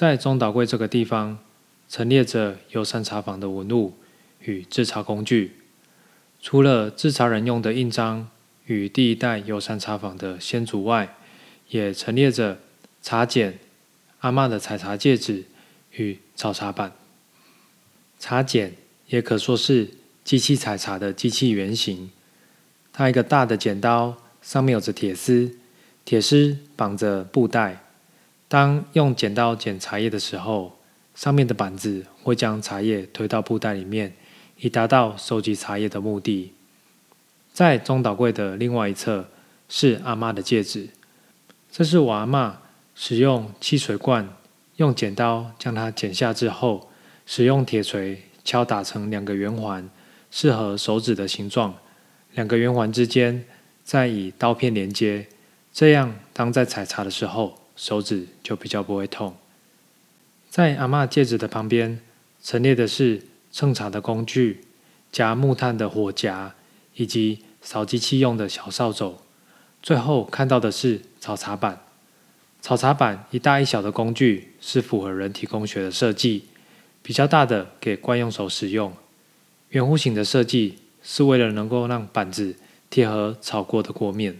在中岛柜这个地方，陈列着游山茶坊的文物与制茶工具。除了制茶人用的印章与第一代游山茶坊的先祖外，也陈列着茶剪、阿嬷的采茶戒指与炒茶板。茶剪也可说是机器采茶的机器原型。它一个大的剪刀，上面有着铁丝，铁丝绑着布袋。当用剪刀剪茶叶的时候，上面的板子会将茶叶推到布袋里面，以达到收集茶叶的目的。在中岛柜的另外一侧是阿嬷的戒指，这是我阿嬷使用汽水罐用剪刀将它剪下之后，使用铁锤敲打成两个圆环，适合手指的形状。两个圆环之间再以刀片连接，这样当在采茶的时候，手指就比较不会痛。在阿嬷戒指的旁边陈列的是称茶的工具，夹木炭的火夹，以及扫机器用的小扫帚。最后看到的是炒茶板。炒茶板一大一小的工具是符合人体工学的设计，比较大的给惯用手使用。圆弧形的设计是为了能够让板子贴合炒过的锅面。